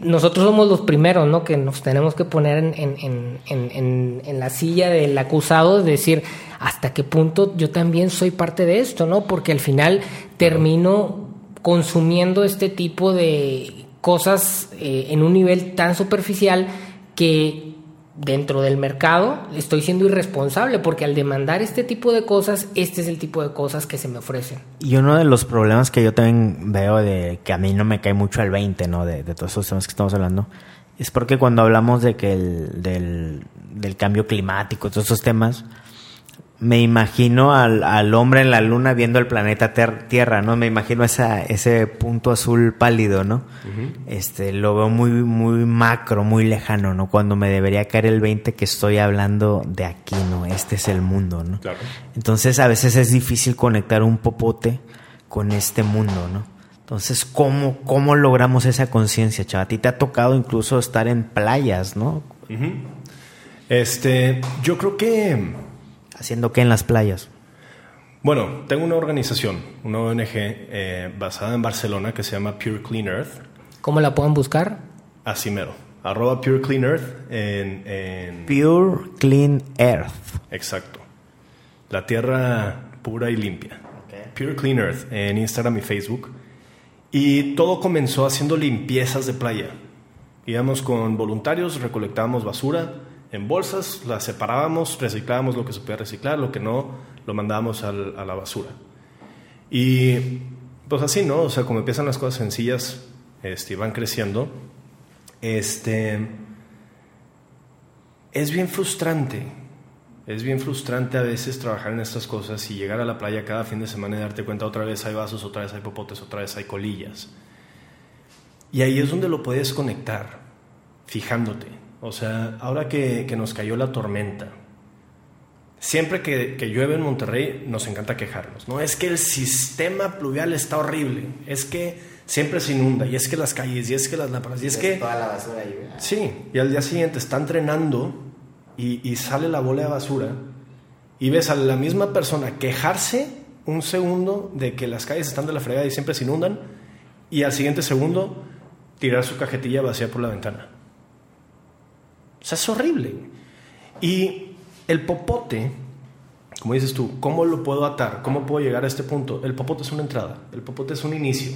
nosotros somos los primeros, ¿no? Que nos tenemos que poner en, en, en, en la silla del acusado, es decir, hasta qué punto yo también soy parte de esto, ¿no? Porque al final termino consumiendo este tipo de cosas eh, en un nivel tan superficial que dentro del mercado estoy siendo irresponsable porque al demandar este tipo de cosas, este es el tipo de cosas que se me ofrecen. Y uno de los problemas que yo también veo de que a mí no me cae mucho el 20, ¿no? De, todos esos temas que estamos hablando, es porque cuando hablamos de que el, del, del cambio climático, todos esos temas, me imagino al, al, hombre en la luna viendo el planeta Tierra, ¿no? Me imagino esa, ese punto azul pálido, ¿no? Este, lo veo muy, muy macro, muy lejano, ¿no? Cuando me debería caer el 20 que estoy hablando de aquí, ¿no? Este es el mundo, ¿no? Claro. Entonces a veces es difícil conectar un popote con este mundo, ¿no? Entonces, ¿cómo, cómo logramos esa conciencia, chaval? A ti te ha tocado incluso estar en playas, ¿no? Este, yo creo que ¿Haciendo qué en las playas? Bueno, tengo una organización, una ONG eh, basada en Barcelona que se llama Pure Clean Earth. ¿Cómo la pueden buscar? Así mero. Arroba Pure Clean Earth en, Pure Clean Earth. Exacto. La tierra pura y limpia. Pure Clean Earth en Instagram y Facebook. Y todo comenzó haciendo limpiezas de playa. Íbamos con voluntarios, recolectábamos basura, en bolsas, las separábamos, reciclábamos lo que se podía reciclar, lo que no, lo mandábamos a la basura. Y pues así, ¿no? O sea, como empiezan las cosas sencillas, este, van creciendo, este, es bien frustrante, es bien frustrante a veces trabajar en estas cosas y llegar a la playa cada fin de semana y darte cuenta otra vez hay vasos, otra vez hay popotes, otra vez hay colillas. Y ahí es donde lo puedes conectar, fijándote. O sea, ahora que, nos cayó la tormenta, siempre que, llueve en Monterrey nos encanta quejarnos. No es que el sistema pluvial está horrible, es que siempre se inunda, y es que las calles, y es que las lámparas, y es, que... Toda la basura ahí, Sí, y al día siguiente están drenando y, y sale la bola de basura y ves a la misma persona quejarse un segundo de que las calles están de la fregada y siempre se inundan, y al siguiente segundo tirar su cajetilla vacía por la ventana. Sea, es horrible. Y el popote, como dices tú, ¿cómo lo puedo atar? ¿Cómo puedo llegar a este punto? El popote es una entrada, el popote es un inicio.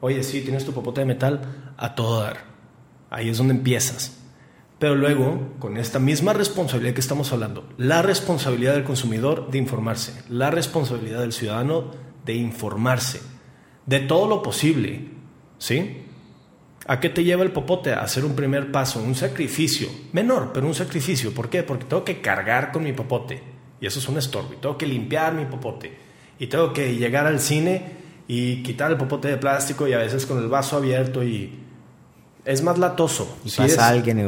Oye, sí, tienes tu popote de metal a todo dar. Ahí es donde empiezas. Pero luego, con esta misma responsabilidad que estamos hablando, la responsabilidad del consumidor de informarse, la responsabilidad del ciudadano de informarse de todo lo posible, ¿sí? ¿A qué te lleva el popote? A hacer un primer paso, un sacrificio, menor, pero un sacrificio. ¿Por qué? Porque tengo que cargar con mi popote. Y eso es un estorbo. Y tengo que limpiar mi popote. Y tengo que llegar al cine y quitar el popote de plástico y a veces con el vaso abierto y es más latoso. Y pasa alguien y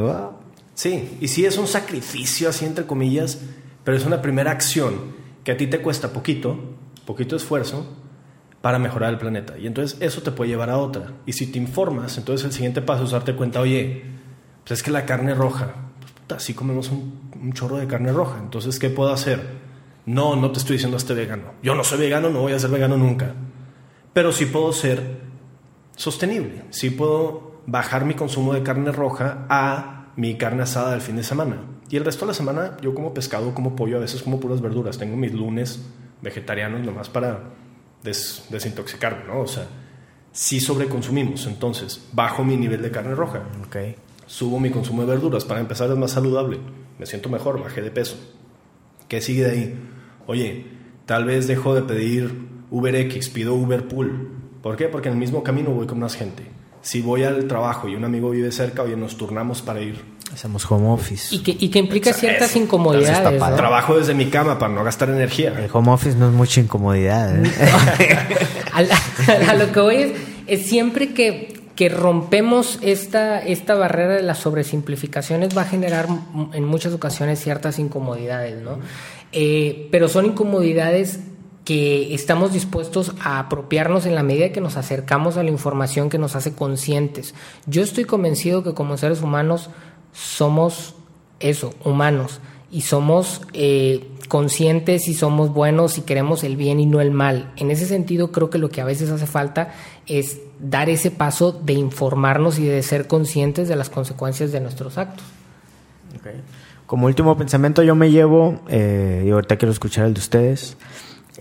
Sí, y sí es un sacrificio así entre comillas, pero es una primera acción que a ti te cuesta poquito, poquito esfuerzo, para mejorar el planeta. Y entonces eso te puede llevar a otra. Y si te informas, entonces el siguiente paso es darte cuenta, oye, pues es que la carne roja, pues, así comemos un, chorro de carne roja. Entonces, ¿qué puedo hacer? No, no te estoy diciendo este vegano. Yo no soy vegano, no voy a ser vegano nunca. Pero sí puedo ser sostenible. Sí puedo bajar mi consumo de carne roja a mi carne asada del fin de semana. Y el resto de la semana yo como pescado, como pollo, a veces como puras verduras. Tengo mis lunes vegetarianos nomás para des, desintoxicarme, ¿no? O sea, si sobreconsumimos, entonces bajo mi nivel de carne roja. Okay. Subo mi consumo de verduras, para empezar es más saludable, me siento mejor, bajé de peso. ¿Qué sigue de ahí? Oye, tal vez dejo de pedir UberX, pido Uberpool. ¿Por qué? Porque en el mismo camino voy con más gente. Si voy al trabajo y un amigo vive cerca, oye, nos turnamos para ir. Hacemos home office. Y que, y que implica O sea, ciertas eso, incomodidades. Trabajo desde mi cama para no gastar energía. El home office no es mucha incomodidad. ¿eh? a, la- a lo que voy es, es siempre que, que rompemos esta, esta barrera de las sobresimplificaciones va a generar en muchas ocasiones ciertas incomodidades, ¿no? Eh, pero son incomodidades que estamos dispuestos a apropiarnos en la medida que nos acercamos a la información que nos hace conscientes. Yo estoy convencido que como seres humanos somos eso, humanos, y somos eh, conscientes y somos buenos y queremos el bien y no el mal. En ese sentido, creo que lo que a veces hace falta es dar ese paso de informarnos y de ser conscientes de las consecuencias de nuestros actos. Como último pensamiento yo me llevo, eh, y ahorita quiero escuchar el de ustedes,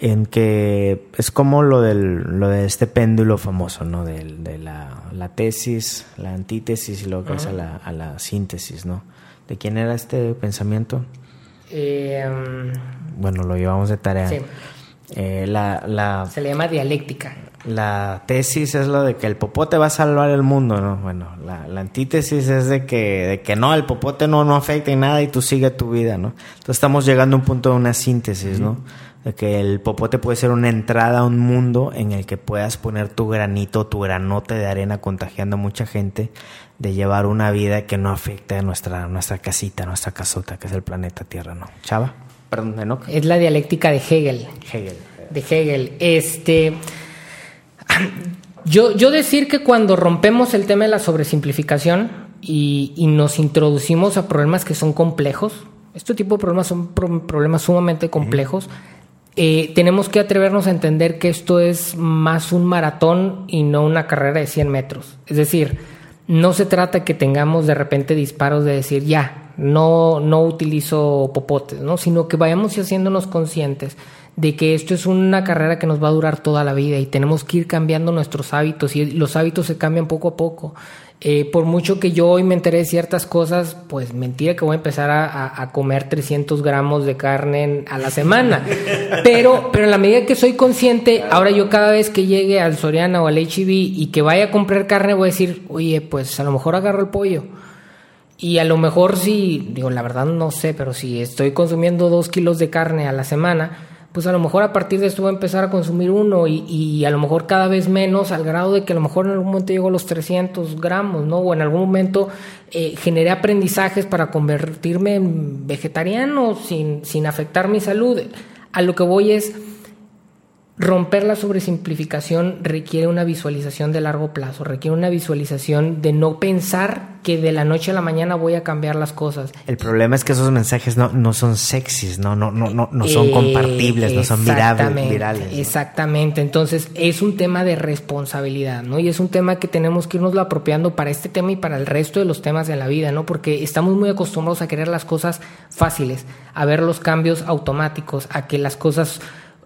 en que es como lo, del, lo de este péndulo famoso, ¿no? Del- De, la, la tesis, la antítesis y luego que es a la, a la síntesis, ¿no? ¿De quién era este pensamiento? Eh, Bueno, lo llevamos de tarea. Sí. Eh, la, la, se le llama dialéctica. la tesis es lo de que el popote va a salvar el mundo, ¿no? Bueno, la, la antítesis es de que, de que no, el popote no, no afecta en nada y tú sigue tu vida, ¿no? Entonces estamos llegando a un punto de una síntesis, ¿no? De que el popote puede ser una entrada a un mundo en el que puedas poner tu granito, tu granote de arena contagiando a mucha gente de llevar una vida que no afecte a nuestra, nuestra casita, nuestra casota, que es el planeta Tierra, ¿no? Chava, perdón, Enoch. Es la dialéctica de Hegel. Hegel. de Hegel. Este, yo, yo decir que cuando rompemos el tema de la sobresimplificación y, y nos introducimos a problemas que son complejos, este tipo de problemas son pro- problemas sumamente complejos, eh, tenemos que atrevernos a entender que esto es más un maratón y no una carrera de 100 metros. Es decir, no se trata que tengamos de repente disparos de decir, ya, no, no utilizo popotes, ¿no? sino que vayamos haciéndonos conscientes de que esto es una carrera que nos va a durar toda la vida y tenemos que ir cambiando nuestros hábitos y los hábitos se cambian poco a poco. Eh, por mucho que yo hoy me enteré de ciertas cosas, pues mentira que voy a empezar a, a- a comer 300 gramos de carne a la semana. Pero, pero en la medida que soy consciente, ahora yo cada vez que llegue al Soriana o al HB y que vaya a comprar carne, voy a decir, oye, pues a lo mejor agarro el pollo. Y a lo mejor si, digo, la verdad no sé, pero si estoy consumiendo dos kilos de carne a la semana, pues a lo mejor a partir de esto voy a empezar a consumir uno y, a lo mejor cada vez menos al grado de que a lo mejor en algún momento llego a los 300 gramos, ¿no? O en algún momento eh, generé aprendizajes para convertirme en vegetariano sin, sin afectar mi salud. A lo que voy es, romper la sobresimplificación requiere una visualización de largo plazo, requiere una visualización de no pensar que de la noche a la mañana voy a cambiar las cosas. El problema es que esos mensajes no, no son sexys, no, no, no, no, no son Eh, compartibles, no son virables, virales. ¿no? Exactamente. Entonces, es un tema de responsabilidad, ¿no? Y es un tema que tenemos que irnos apropiando para este tema y para el resto de los temas de la vida, ¿no? Porque estamos muy acostumbrados a querer las cosas fáciles, a ver los cambios automáticos, a que las cosas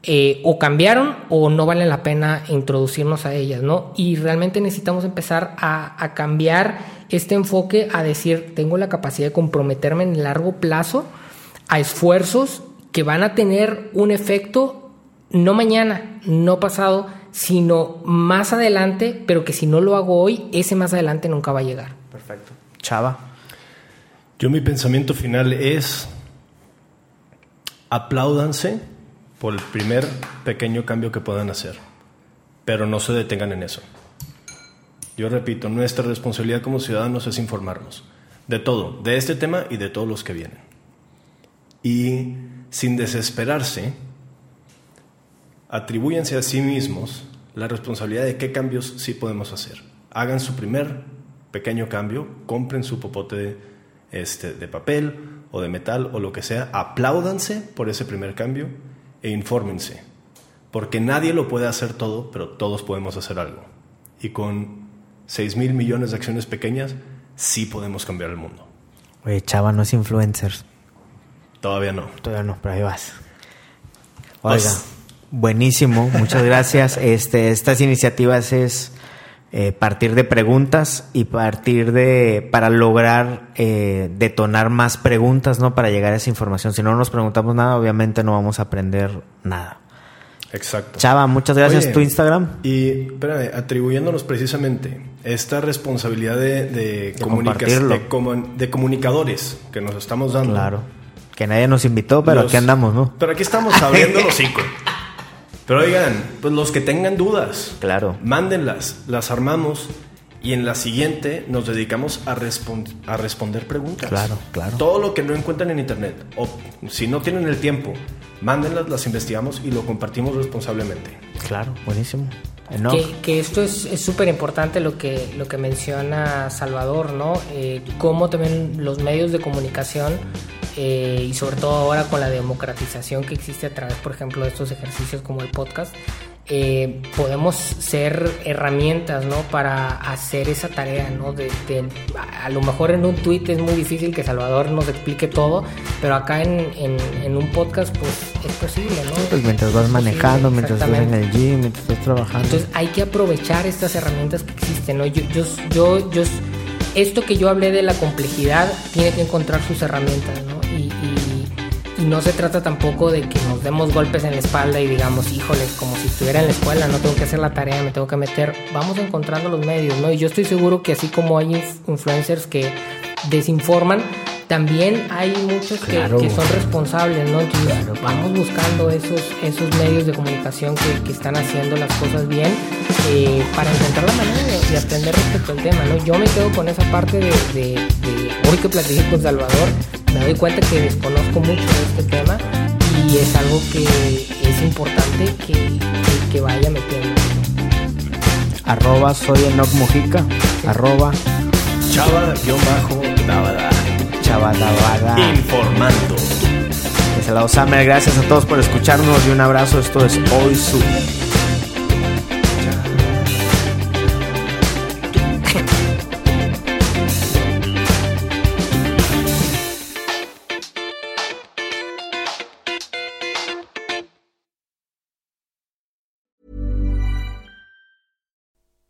eh, o cambiaron o no vale la pena introducirnos a ellas, ¿no? Y realmente necesitamos empezar a, a cambiar este enfoque a decir, tengo la capacidad de comprometerme en largo plazo a esfuerzos que van a tener un efecto no mañana, no pasado, sino más adelante, pero que si no lo hago hoy, ese más adelante nunca va a llegar. Perfecto. Chava. Yo mi pensamiento final es apláudanse por el primer pequeño cambio que puedan hacer, pero no se detengan en eso. Yo repito, nuestra responsabilidad como ciudadanos es informarnos de todo, de este tema y de todos los que vienen. Y sin desesperarse, atribúyense a sí mismos la responsabilidad de qué cambios sí podemos hacer. Hagan su primer pequeño cambio, compren su popote de, este, de papel o de metal o lo que sea, apláudanse por ese primer cambio e infórmense. Porque nadie lo puede hacer todo, pero todos podemos hacer algo. Y con 6 mil millones de acciones pequeñas, sí podemos cambiar el mundo. Oye, Chava no es influencer. Todavía no. Todavía no, pero ahí vas. Oiga, Pues- buenísimo, muchas gracias. Este, estas iniciativas es eh, partir de preguntas y partir de para lograr eh, detonar más preguntas, ¿no? Para llegar a esa información. Si no nos preguntamos nada, obviamente no vamos a aprender nada. Exacto. Chava, muchas gracias. Oye, ¿Tu Instagram? Y, espérame, atribuyéndonos precisamente esta responsabilidad de, de, comunica- de comu- de comunicadores que nos estamos dando. Claro. Que nadie nos invitó, pero Los- aquí andamos, ¿no? Pero aquí estamos abriendo los hocico. Pero oigan, pues los que tengan dudas, Claro. mándenlas, las armamos y en la siguiente nos dedicamos a, a responder preguntas. Claro, claro. Todo lo que no encuentran en internet o si no tienen el tiempo, mándenlas, las investigamos y lo compartimos responsablemente. Claro, buenísimo. Que, que esto es es súper importante lo que, lo que menciona Salvador, ¿no? Eh, cómo también los medios de comunicación eh, y sobre todo ahora con la democratización que existe a través, por ejemplo, de estos ejercicios como el podcast, eh, podemos ser herramientas, ¿no? Para hacer esa tarea, ¿no? De, de- a lo mejor en un tweet es muy difícil que Salvador nos explique todo, pero acá en, en- en un podcast, pues es posible, ¿no? pues mientras vas Es manejando, posible, mientras estás en el gym, mientras estás trabajando. Entonces hay que aprovechar estas herramientas que existen, ¿no? Yo, yo, yo, yo- esto que yo hablé de la complejidad tiene que encontrar sus herramientas, ¿no? Y, y- y no se trata tampoco de que nos demos golpes en la espalda y digamos, híjoles, como si estuviera en la escuela, no tengo que hacer la tarea, me tengo que meter. Vamos encontrando los medios, ¿no? Y yo estoy seguro que así como hay inf- influencers que desinforman, también hay muchos que, Claro. que son responsables, ¿no? Entonces vamos buscando esos, esos medios de comunicación que, que están haciendo las cosas bien eh, para encontrar la manera de, de aprender respecto al tema, ¿no? Yo me quedo con esa parte de, de- de- hoy que platiqué con Salvador, me doy cuenta que desconozco mucho de este tema y es algo que es importante que, que, que vaya metiendo. Arroba soy Enoch Mojica. Arroba Chava-Davada. Chavadabada. Informando. De ese lado, Samer, gracias a todos por escucharnos y un abrazo. Esto es Hoy Su.